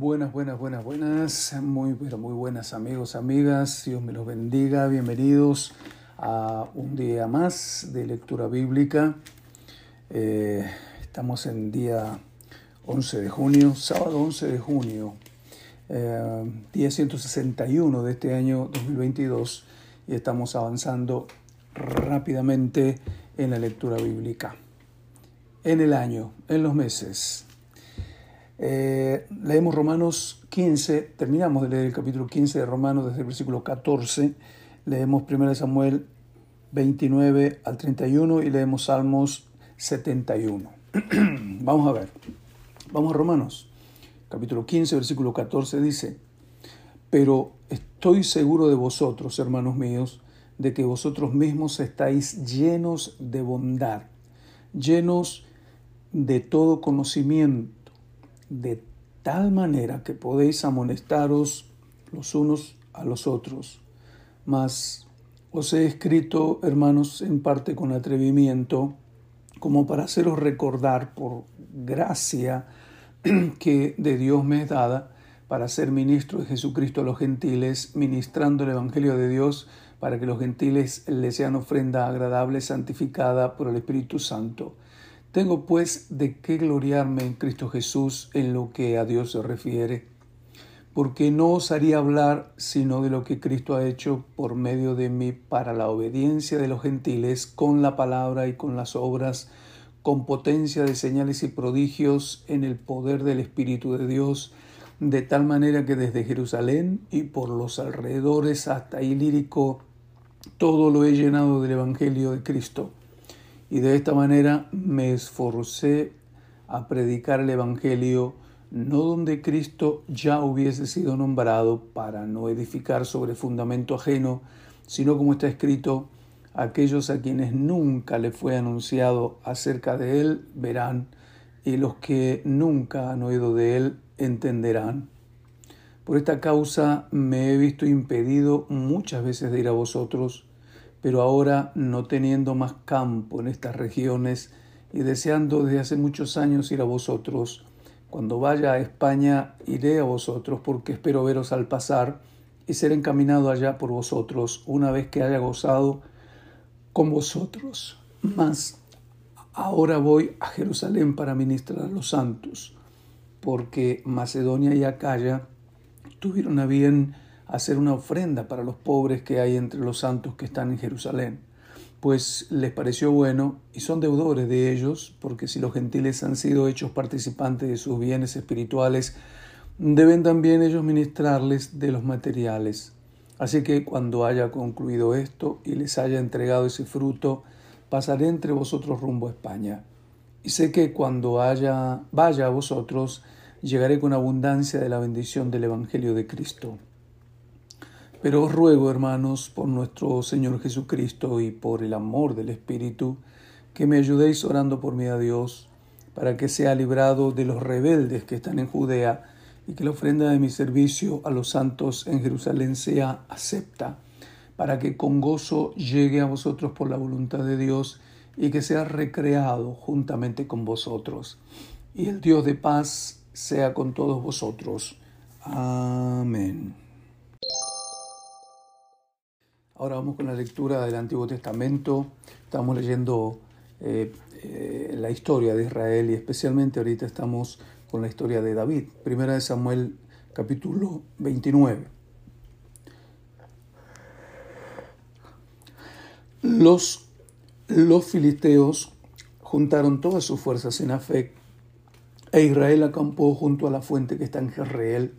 Buenas, buenas, buenas, buenas, muy, pero muy buenas amigos, amigas, Dios me los bendiga, bienvenidos a un día más de lectura bíblica. Eh, estamos en día 11 de junio, sábado 11 de junio, eh, día 161 de este año 2022 y estamos avanzando rápidamente en la lectura bíblica. En el año, en los meses, eh, leemos Romanos 15, terminamos de leer el capítulo 15 de Romanos desde el versículo 14, leemos 1 Samuel 29 al 31 y leemos Salmos 71. Vamos a ver, vamos a Romanos, capítulo 15, versículo 14 dice, pero estoy seguro de vosotros, hermanos míos, de que vosotros mismos estáis llenos de bondad, llenos de todo conocimiento de tal manera que podéis amonestaros los unos a los otros. Mas os he escrito, hermanos, en parte con atrevimiento, como para haceros recordar por gracia que de Dios me es dada para ser ministro de Jesucristo a los gentiles, ministrando el Evangelio de Dios para que los gentiles le sean ofrenda agradable, santificada por el Espíritu Santo tengo pues de qué gloriarme en Cristo Jesús en lo que a Dios se refiere, porque no osaría hablar sino de lo que Cristo ha hecho por medio de mí para la obediencia de los gentiles con la palabra y con las obras, con potencia de señales y prodigios en el poder del Espíritu de Dios, de tal manera que desde Jerusalén y por los alrededores hasta Ilírico, todo lo he llenado del Evangelio de Cristo y de esta manera me esforcé a predicar el Evangelio no donde Cristo ya hubiese sido nombrado para no edificar sobre fundamento ajeno, sino como está escrito, aquellos a quienes nunca le fue anunciado acerca de él verán, y los que nunca han oído de él entenderán. Por esta causa me he visto impedido muchas veces de ir a vosotros, pero ahora no teniendo más campo en estas regiones y deseando desde hace muchos años ir a vosotros, cuando vaya a España iré a vosotros porque espero veros al pasar y ser encaminado allá por vosotros una vez que haya gozado con vosotros. Mas ahora voy a Jerusalén para ministrar a los santos, porque Macedonia y Acaya tuvieron a bien hacer una ofrenda para los pobres que hay entre los santos que están en Jerusalén, pues les pareció bueno y son deudores de ellos, porque si los gentiles han sido hechos participantes de sus bienes espirituales, deben también ellos ministrarles de los materiales. Así que cuando haya concluido esto y les haya entregado ese fruto, pasaré entre vosotros rumbo a España. Y sé que cuando haya, vaya a vosotros, llegaré con abundancia de la bendición del Evangelio de Cristo. Pero os ruego, hermanos, por nuestro Señor Jesucristo y por el amor del Espíritu, que me ayudéis orando por mí a Dios, para que sea librado de los rebeldes que están en Judea, y que la ofrenda de mi servicio a los santos en Jerusalén sea acepta, para que con gozo llegue a vosotros por la voluntad de Dios, y que sea recreado juntamente con vosotros. Y el Dios de paz sea con todos vosotros. Amén. Ahora vamos con la lectura del Antiguo Testamento. Estamos leyendo eh, eh, la historia de Israel y especialmente ahorita estamos con la historia de David. Primera de Samuel capítulo 29. Los, los filisteos juntaron todas sus fuerzas en Afec e Israel acampó junto a la fuente que está en Jezreel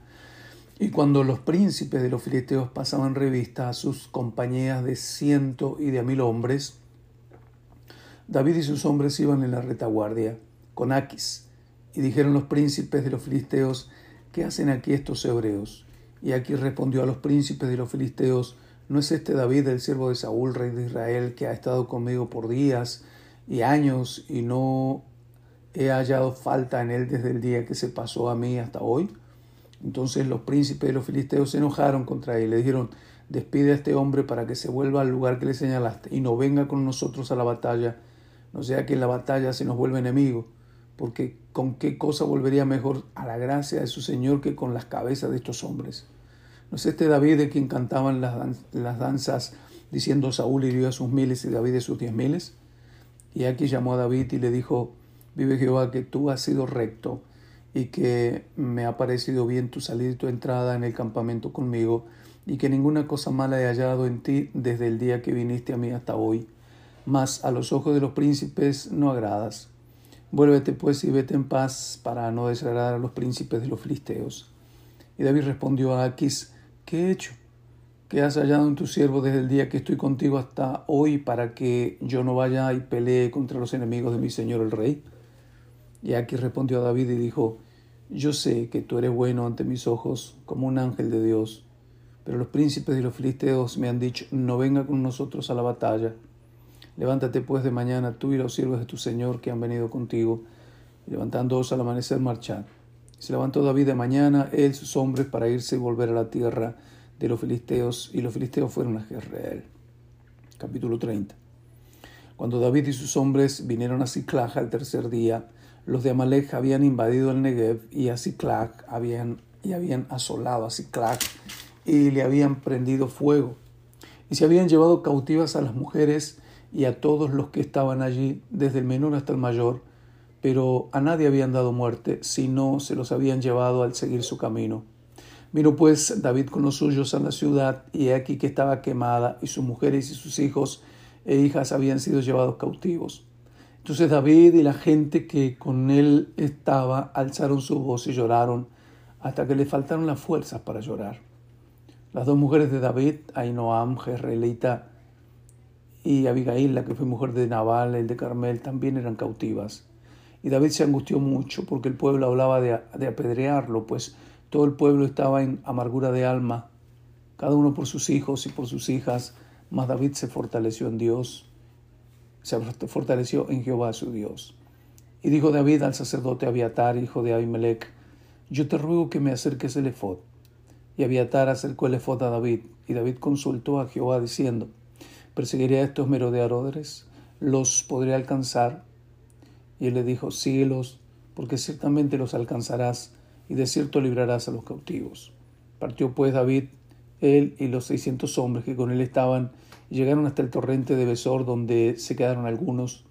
y cuando los príncipes de los filisteos pasaban revista a sus compañías de ciento y de a mil hombres, David y sus hombres iban en la retaguardia con Aquis. Y dijeron los príncipes de los filisteos, ¿qué hacen aquí estos hebreos? Y aquí respondió a los príncipes de los filisteos, ¿no es este David el siervo de Saúl, rey de Israel, que ha estado conmigo por días y años y no he hallado falta en él desde el día que se pasó a mí hasta hoy? Entonces los príncipes de los filisteos se enojaron contra él y le dijeron, despide a este hombre para que se vuelva al lugar que le señalaste y no venga con nosotros a la batalla, no sea que en la batalla se nos vuelva enemigo. porque con qué cosa volvería mejor a la gracia de su Señor que con las cabezas de estos hombres. ¿No es este David de quien cantaban las, las danzas diciendo Saúl hirió a sus miles y David a sus diez miles? Y aquí llamó a David y le dijo, vive Jehová que tú has sido recto y que me ha parecido bien tu salida y tu entrada en el campamento conmigo y que ninguna cosa mala he hallado en ti desde el día que viniste a mí hasta hoy. Mas a los ojos de los príncipes no agradas. Vuélvete pues y vete en paz para no desagradar a los príncipes de los filisteos. Y David respondió a Aquis, ¿qué he hecho? ¿Qué has hallado en tu siervo desde el día que estoy contigo hasta hoy para que yo no vaya y pelee contra los enemigos de mi señor el rey? Y Aquis respondió a David y dijo, Yo sé que tú eres bueno ante mis ojos como un ángel de Dios pero los príncipes de los filisteos me han dicho, no venga con nosotros a la batalla. Levántate pues de mañana tú y los siervos de tu Señor que han venido contigo, y levantándoos al amanecer marchad. Se levantó David de mañana, él, sus hombres, para irse y volver a la tierra de los filisteos, y los filisteos fueron a Jezreel. Capítulo 30. Cuando David y sus hombres vinieron a Ciclag al tercer día, los de Amalek habían invadido el Negev y a Ciclag habían, y habían asolado a Ciclag y le habían prendido fuego. Y se habían llevado cautivas a las mujeres y a todos los que estaban allí, desde el menor hasta el mayor, pero a nadie habían dado muerte, sino se los habían llevado al seguir su camino. Vino pues David con los suyos a la ciudad, y aquí que estaba quemada, y sus mujeres y sus hijos e hijas habían sido llevados cautivos. Entonces David y la gente que con él estaba alzaron su voz y lloraron, hasta que le faltaron las fuerzas para llorar. Las dos mujeres de David, Ainoam, Jezreelita y Abigail, la que fue mujer de Nabal, el de Carmel, también eran cautivas. Y David se angustió mucho porque el pueblo hablaba de, de apedrearlo, pues todo el pueblo estaba en amargura de alma, cada uno por sus hijos y por sus hijas, mas David se fortaleció en Dios, se fortaleció en Jehová su Dios. Y dijo David al sacerdote Abiatar, hijo de Abimelech, yo te ruego que me acerques el efod. Y Abiatar acercó el efod a David, y David consultó a Jehová diciendo, ¿perseguiré a estos merodeadores? ¿Los podré alcanzar? Y él le dijo, síguelos, porque ciertamente los alcanzarás, y de cierto librarás a los cautivos. Partió pues David, él y los seiscientos hombres que con él estaban, llegaron hasta el torrente de Besor, donde se quedaron algunos.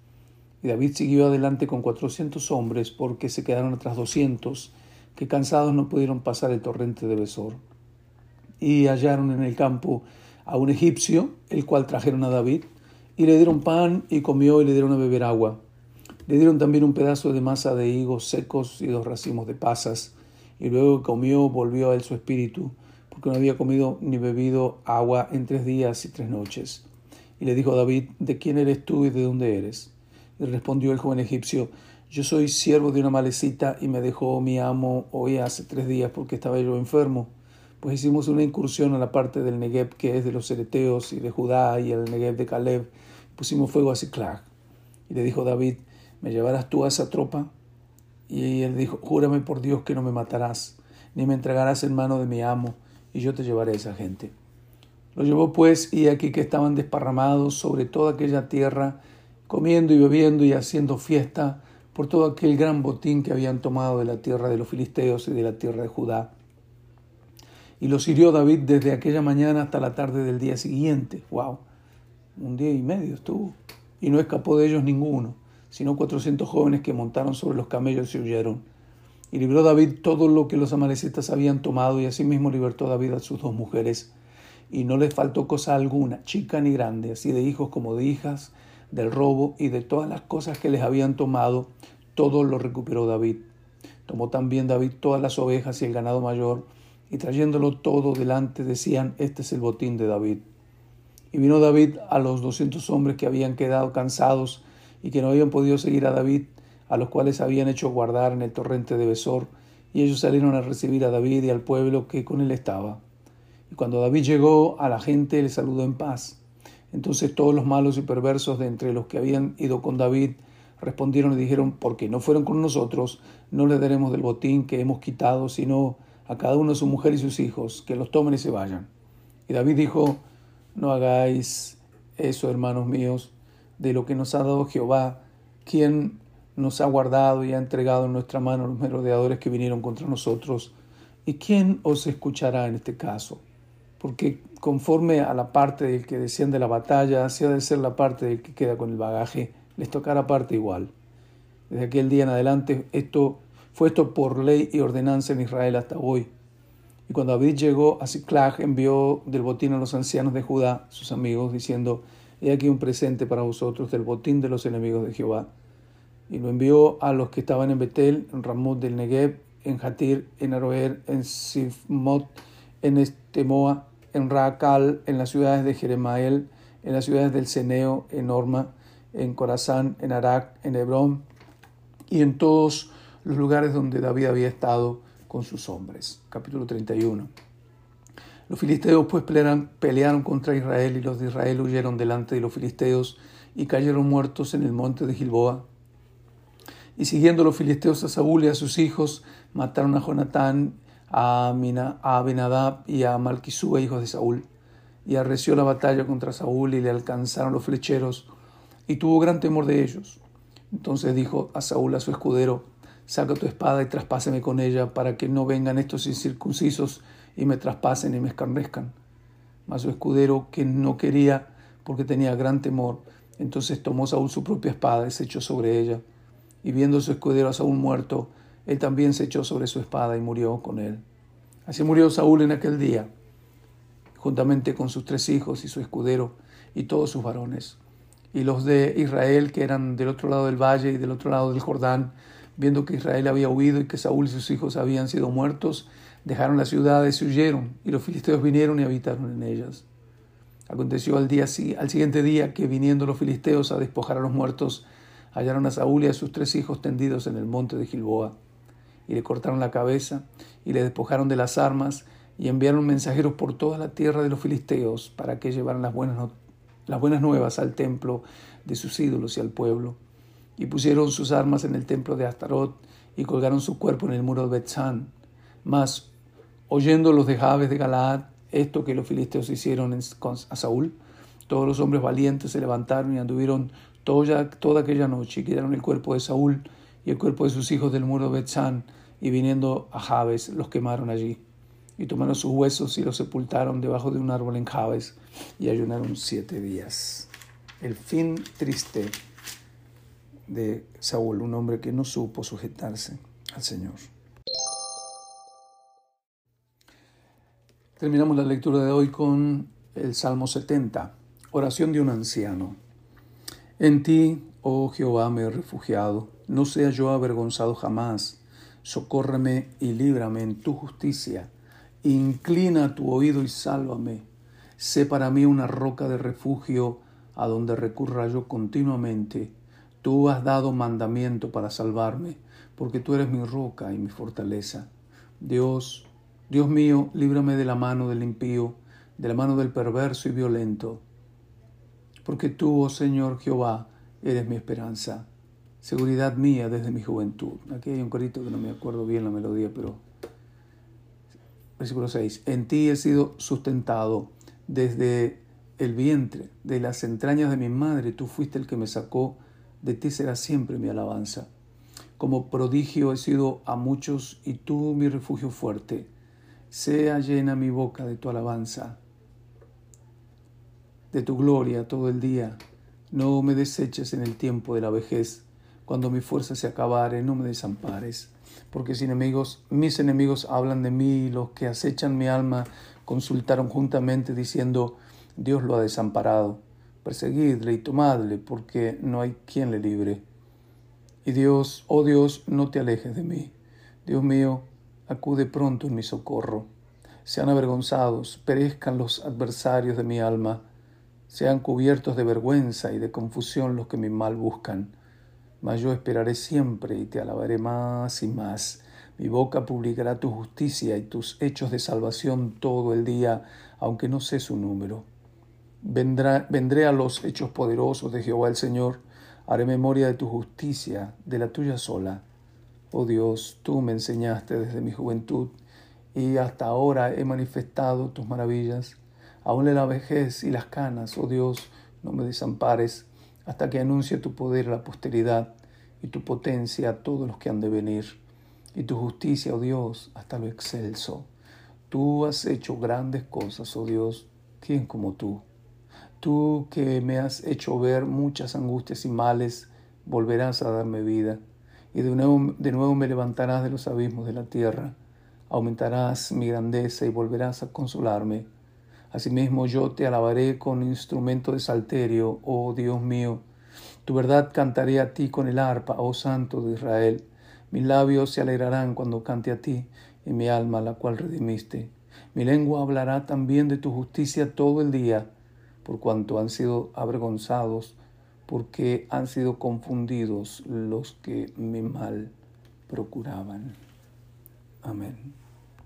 Y David siguió adelante con cuatrocientos hombres, porque se quedaron atrás doscientos, que cansados no pudieron pasar el torrente de Besor y hallaron en el campo a un egipcio, el cual trajeron a David, y le dieron pan y comió y le dieron a beber agua. Le dieron también un pedazo de masa de higos secos y dos racimos de pasas, y luego comió volvió a él su espíritu, porque no había comido ni bebido agua en tres días y tres noches. Y le dijo David, ¿de quién eres tú y de dónde eres? Y respondió el joven egipcio, yo soy siervo de una malecita y me dejó mi amo hoy hace tres días porque estaba yo enfermo pues hicimos una incursión a la parte del Negev que es de los Ereteos y de Judá y el Negev de Caleb. Pusimos fuego a Ciclag. Y le dijo David, ¿me llevarás tú a esa tropa? Y él dijo, júrame por Dios que no me matarás, ni me entregarás en mano de mi amo, y yo te llevaré a esa gente. Lo llevó pues, y aquí que estaban desparramados sobre toda aquella tierra, comiendo y bebiendo y haciendo fiesta por todo aquel gran botín que habían tomado de la tierra de los filisteos y de la tierra de Judá y los hirió David desde aquella mañana hasta la tarde del día siguiente. ¡Wow! Un día y medio estuvo. Y no escapó de ellos ninguno, sino cuatrocientos jóvenes que montaron sobre los camellos y huyeron. Y libró David todo lo que los amalecitas habían tomado, y asimismo libertó David a sus dos mujeres. Y no les faltó cosa alguna, chica ni grande, así de hijos como de hijas, del robo y de todas las cosas que les habían tomado, todo lo recuperó David. Tomó también David todas las ovejas y el ganado mayor, y trayéndolo todo delante decían, este es el botín de David. Y vino David a los doscientos hombres que habían quedado cansados y que no habían podido seguir a David, a los cuales habían hecho guardar en el torrente de Besor, y ellos salieron a recibir a David y al pueblo que con él estaba. Y cuando David llegó a la gente, le saludó en paz. Entonces todos los malos y perversos de entre los que habían ido con David respondieron y dijeron, porque no fueron con nosotros, no le daremos del botín que hemos quitado, sino a cada uno su mujer y sus hijos, que los tomen y se vayan. Y David dijo, no hagáis eso, hermanos míos, de lo que nos ha dado Jehová, quien nos ha guardado y ha entregado en nuestra mano los merodeadores que vinieron contra nosotros. ¿Y quién os escuchará en este caso? Porque conforme a la parte del que desciende la batalla, así ha de ser la parte del que queda con el bagaje, les tocará parte igual. Desde aquel día en adelante, esto fue esto por ley y ordenanza en Israel hasta hoy. Y cuando David llegó a Ziklag, envió del botín a los ancianos de Judá, sus amigos, diciendo, He aquí un presente para vosotros del botín de los enemigos de Jehová. Y lo envió a los que estaban en Betel, en Ramot del Negev, en Hatir, en Aroer, en Sifmot, en Estemoa, en Racal, en las ciudades de Jeremael, en las ciudades del Ceneo, en Orma, en Corazán, en Arak, en Hebrón y en todos los lugares donde David había estado con sus hombres. Capítulo 31. Los filisteos pues pelearon contra Israel y los de Israel huyeron delante de los filisteos y cayeron muertos en el monte de Gilboa. Y siguiendo los filisteos a Saúl y a sus hijos, mataron a Jonatán, a, Abinadab y a Malquisúa, hijos de Saúl. Y arreció la batalla contra Saúl y le alcanzaron los flecheros, y tuvo gran temor de ellos. Entonces dijo a Saúl a su escudero, saca tu espada y traspáseme con ella, para que no vengan estos incircuncisos y me traspasen y me escarnezcan. Mas su escudero, que no quería, porque tenía gran temor, entonces tomó Saúl su propia espada y se echó sobre ella. Y viendo su escudero a Saúl muerto, él también se echó sobre su espada y murió con él. Así murió Saúl en aquel día, juntamente con sus tres hijos y su escudero y todos sus varones. Y los de Israel, que eran del otro lado del valle y del otro lado del Jordán, viendo que Israel había huido y que Saúl y sus hijos habían sido muertos, dejaron las ciudades y huyeron, y los filisteos vinieron y habitaron en ellas. Aconteció al, día, al siguiente día que viniendo los filisteos a despojar a los muertos, hallaron a Saúl y a sus tres hijos tendidos en el monte de Gilboa, y le cortaron la cabeza, y le despojaron de las armas, y enviaron mensajeros por toda la tierra de los filisteos para que llevaran las buenas, las buenas nuevas al templo de sus ídolos y al pueblo. Y pusieron sus armas en el templo de Astarot, y colgaron su cuerpo en el muro de Betzán. Mas Oyendo los de Jabes de Galaad esto que los filisteos hicieron a Saúl, todos los hombres valientes se levantaron y anduvieron toda, aquella noche quedaron el cuerpo de Saúl y el cuerpo de sus hijos del muro de Betzán y viniendo a Jabes los quemaron allí. Y tomaron sus huesos y los sepultaron debajo de un árbol en Jabes y ayunaron siete días. El fin triste de Saúl, un hombre que no supo sujetarse al Señor. Terminamos la lectura de hoy con el Salmo 70, oración de un anciano. En ti, oh Jehová, me he refugiado, no sea yo avergonzado jamás. Socórreme y líbrame en tu justicia. Inclina tu oído y sálvame. Sé para mí una roca de refugio a donde recurra yo continuamente. Tú has dado mandamiento para salvarme, porque tú eres mi roca y mi fortaleza. Dios, Dios mío, líbrame de la mano del impío, de la mano del perverso y violento. Porque tú, oh Señor Jehová, eres mi esperanza, seguridad mía desde mi juventud. Aquí hay un corito que no me acuerdo bien la melodía, pero... Versículo 6. En ti he sido sustentado desde el vientre, de las entrañas de mi madre. Tú fuiste el que me sacó, de ti será siempre mi alabanza. Como prodigio he sido a muchos y tú mi refugio fuerte sea llena mi boca de tu alabanza, de tu gloria todo el día. No me deseches en el tiempo de la vejez, cuando mi fuerza se acabare, no me desampares, porque mis enemigos hablan de mí, los que acechan mi alma consultaron juntamente diciendo, Dios lo ha desamparado. Perseguidle y tomadle, porque no hay quien le libre. Y Dios, oh Dios, no te alejes de mí. Dios mío, acude pronto en mi socorro. Sean avergonzados, perezcan los adversarios de mi alma, sean cubiertos de vergüenza y de confusión los que mi mal buscan. Mas yo esperaré siempre y te alabaré más y más. Mi boca publicará tu justicia y tus hechos de salvación todo el día, aunque no sé su número. vendré a los hechos poderosos de Jehová el Señor, haré memoria de tu justicia, de la tuya sola Oh Dios, tú me enseñaste desde mi juventud y hasta ahora he manifestado tus maravillas. Aún la vejez y las canas, oh Dios, no me desampares hasta que anuncie tu poder a la posteridad y tu potencia a todos los que han de venir, y tu justicia, oh Dios, hasta lo excelso. Tú has hecho grandes cosas, oh Dios, ¿quién como tú? Tú que me has hecho ver muchas angustias y males, volverás a darme vida, y de nuevo, de nuevo me levantarás de los abismos de la tierra, aumentarás mi grandeza y volverás a consolarme. Asimismo yo te alabaré con instrumento de salterio, oh Dios mío. Tu verdad cantaré a ti con el arpa, oh Santo de Israel. Mis labios se alegrarán cuando cante a ti, y mi alma la cual redimiste. Mi lengua hablará también de tu justicia todo el día, por cuanto han sido avergonzados, porque han sido confundidos los que mi mal procuraban. Amén.